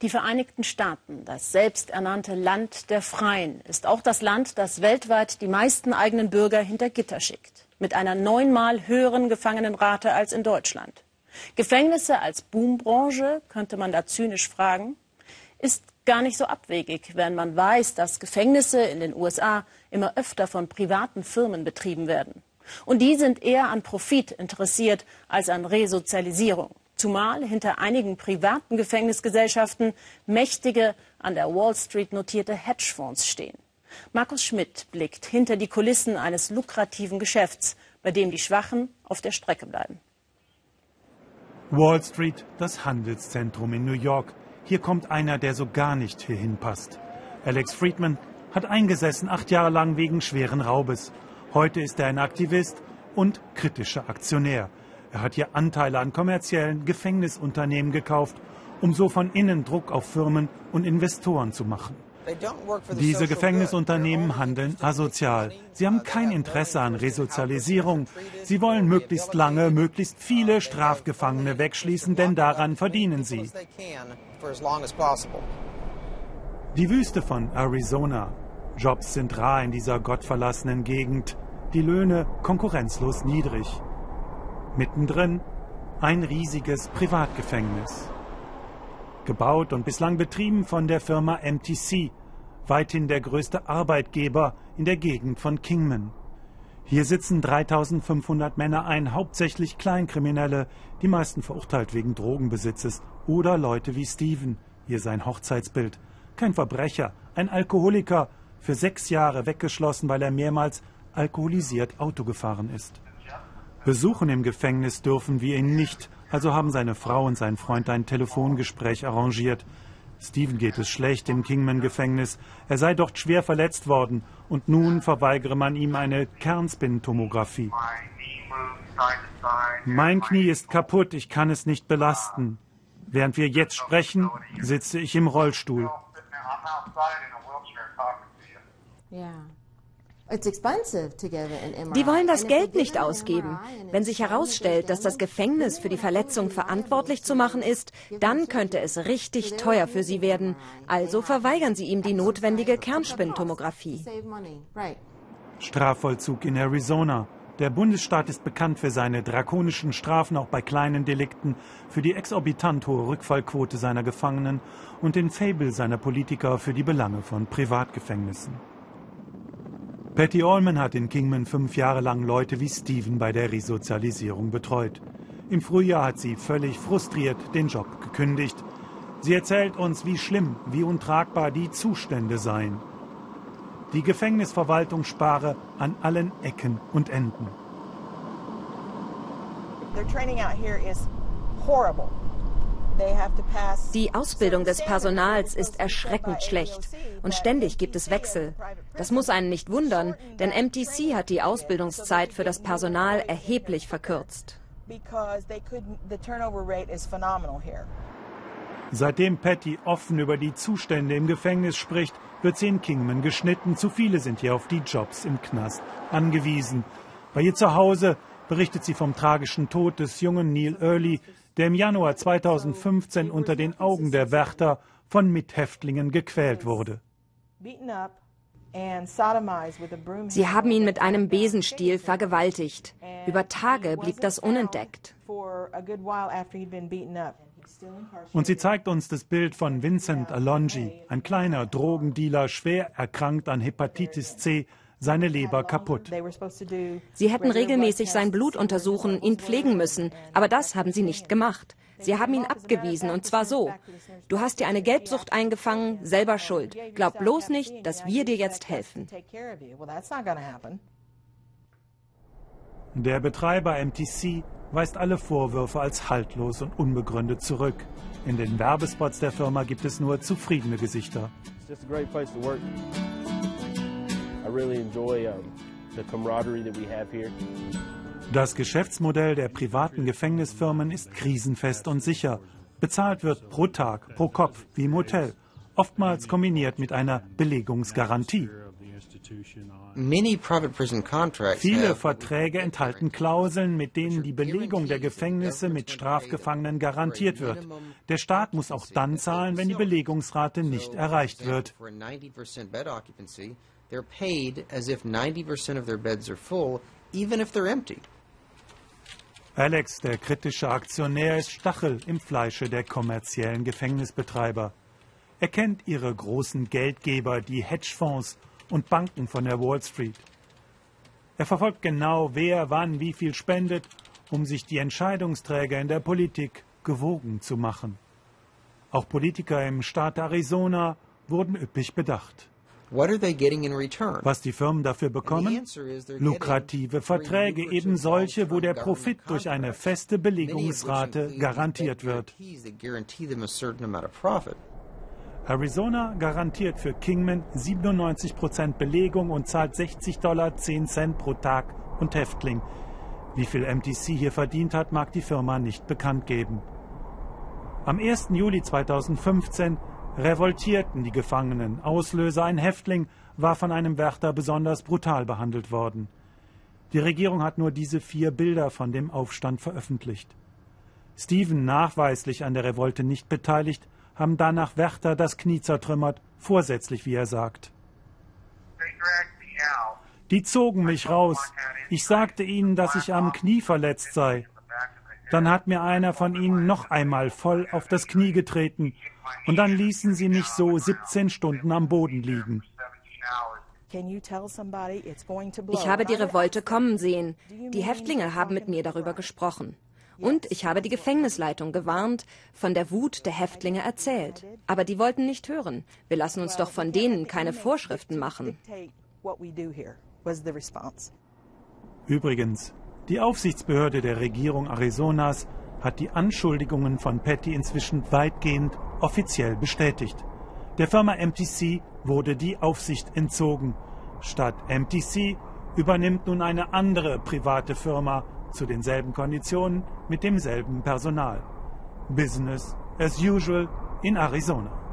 Die Vereinigten Staaten, das selbsternannte Land der Freien, ist auch das Land, das weltweit die meisten eigenen Bürger hinter Gitter schickt. Mit einer neunmal höheren Gefangenenrate als in Deutschland. Gefängnisse als Boombranche, könnte man da zynisch fragen, ist gar nicht so abwegig, wenn man weiß, dass Gefängnisse in den USA immer öfter von privaten Firmen betrieben werden. Und die sind eher an Profit interessiert als an Resozialisierung zumal hinter einigen privaten Gefängnisgesellschaften mächtige, an der Wall Street notierte Hedgefonds stehen. Markus Schmidt blickt hinter die Kulissen eines lukrativen Geschäfts, bei dem die Schwachen auf der Strecke bleiben. Wall Street, das Handelszentrum in New York. Hier kommt einer, der so gar nicht hierhin passt. Alex Friedman hat eingesessen, acht Jahre lang wegen schweren Raubes. Heute ist er ein Aktivist und kritischer Aktionär. Er hat hier Anteile an kommerziellen Gefängnisunternehmen gekauft, um so von innen Druck auf Firmen und Investoren zu machen. Diese Gefängnisunternehmen handeln asozial. Sie haben kein Interesse an Resozialisierung. Sie wollen möglichst lange, möglichst viele Strafgefangene wegschließen, denn daran verdienen sie. Die Wüste von Arizona. Jobs sind rar in dieser gottverlassenen Gegend. Die Löhne konkurrenzlos niedrig. Mittendrin ein riesiges Privatgefängnis. Gebaut und bislang betrieben von der Firma MTC, weithin der größte Arbeitgeber in der Gegend von Kingman. Hier sitzen 3500 Männer ein, hauptsächlich Kleinkriminelle, die meisten verurteilt wegen Drogenbesitzes oder Leute wie Steven, hier sein Hochzeitsbild. Kein Verbrecher, ein Alkoholiker, für sechs Jahre weggeschlossen, weil er mehrmals alkoholisiert Auto gefahren ist. Besuchen im Gefängnis dürfen wir ihn nicht, also haben seine Frau und sein Freund ein Telefongespräch arrangiert. Steven geht es schlecht im Kingman-Gefängnis. Er sei dort schwer verletzt worden und nun verweigere man ihm eine Kernspintomographie. Mein Knie ist kaputt, ich kann es nicht belasten. Während wir jetzt sprechen, sitze ich im Rollstuhl. Ja. Die wollen das Geld nicht ausgeben. Wenn sich herausstellt, dass das Gefängnis für die Verletzung verantwortlich zu machen ist, dann könnte es richtig teuer für sie werden. Also verweigern sie ihm die notwendige Kernspintomographie. Strafvollzug in Arizona. Der Bundesstaat ist bekannt für seine drakonischen Strafen auch bei kleinen Delikten, für die exorbitant hohe Rückfallquote seiner Gefangenen und den Fabel seiner Politiker für die Belange von Privatgefängnissen. Patty Allman hat in Kingman fünf Jahre lang Leute wie Steven bei der Resozialisierung betreut. Im Frühjahr hat sie völlig frustriert den Job gekündigt. Sie erzählt uns, wie schlimm, wie untragbar die Zustände seien. Die Gefängnisverwaltung spare an allen Ecken und Enden. Their training out here is horrible. Die Ausbildung des Personals ist erschreckend schlecht und ständig gibt es Wechsel. Das muss einen nicht wundern, denn MTC hat die Ausbildungszeit für das Personal erheblich verkürzt. Seitdem Patty offen über die Zustände im Gefängnis spricht, wird sie in Kingman geschnitten. Zu viele sind hier auf die Jobs im Knast angewiesen. Bei ihr zu Hause berichtet sie vom tragischen Tod des jungen Neil Early, der im Januar 2015 unter den Augen der Wärter von Mithäftlingen gequält wurde. Sie haben ihn mit einem Besenstiel vergewaltigt. Über Tage blieb das unentdeckt. Und sie zeigt uns das Bild von Vincent Alongi, ein kleiner Drogendealer, schwer erkrankt an Hepatitis C, seine Leber kaputt. Sie hätten regelmäßig sein Blut untersuchen, ihn pflegen müssen, aber das haben sie nicht gemacht. Sie haben ihn abgewiesen und zwar so. Du hast dir eine Gelbsucht eingefangen, selber schuld. Glaub bloß nicht, dass wir dir jetzt helfen. Der Betreiber MTC weist alle Vorwürfe als haltlos und unbegründet zurück. In den Werbespots der Firma gibt es nur zufriedene Gesichter. Das Geschäftsmodell der privaten Gefängnisfirmen ist krisenfest und sicher. Bezahlt wird pro Tag, pro Kopf, wie im Hotel, oftmals kombiniert mit einer Belegungsgarantie. Viele Verträge enthalten Klauseln, mit denen die Belegung der Gefängnisse mit Strafgefangenen garantiert wird. Der Staat muss auch dann zahlen, wenn die Belegungsrate nicht erreicht wird. They're paid as if 90% of their beds are full, even if they're empty. Alex, der kritische Aktionär, ist Stachel im Fleische der kommerziellen Gefängnisbetreiber. Er kennt ihre großen Geldgeber, die Hedgefonds und Banken von der Wall Street. Er verfolgt genau, wer wann wie viel spendet, um sich die Entscheidungsträger in der Politik gewogen zu machen. Auch Politiker im Staat Arizona wurden üppig bedacht. Was die Firmen dafür bekommen? Lukrative Verträge, eben solche, wo der Profit durch eine feste Belegungsrate garantiert wird. Arizona garantiert für Kingman 97% Belegung und zahlt 60 Dollar 10 Cent pro Tag und Häftling. Wie viel MTC hier verdient hat, mag die Firma nicht bekannt geben. Am 1. Juli 2015 revoltierten die Gefangenen. Auslöser ein Häftling war von einem Wärter besonders brutal behandelt worden. Die Regierung hat nur diese vier Bilder von dem Aufstand veröffentlicht. Stephen, nachweislich an der Revolte nicht beteiligt, haben danach Wärter das Knie zertrümmert, vorsätzlich, wie er sagt. Die zogen mich raus. Ich sagte ihnen, dass ich am Knie verletzt sei. Dann hat mir einer von ihnen noch einmal voll auf das Knie getreten und dann ließen sie mich so 17 Stunden am Boden liegen. Ich habe die Revolte kommen sehen. Die Häftlinge haben mit mir darüber gesprochen. Und ich habe die Gefängnisleitung gewarnt, von der Wut der Häftlinge erzählt. Aber die wollten nicht hören. Wir lassen uns doch von denen keine Vorschriften machen. Übrigens, die Aufsichtsbehörde der Regierung Arizonas hat die Anschuldigungen von Patty inzwischen weitgehend offiziell bestätigt. Der Firma MTC wurde die Aufsicht entzogen. Statt MTC übernimmt nun eine andere private Firma zu denselben Konditionen mit demselben Personal. Business as usual in Arizona.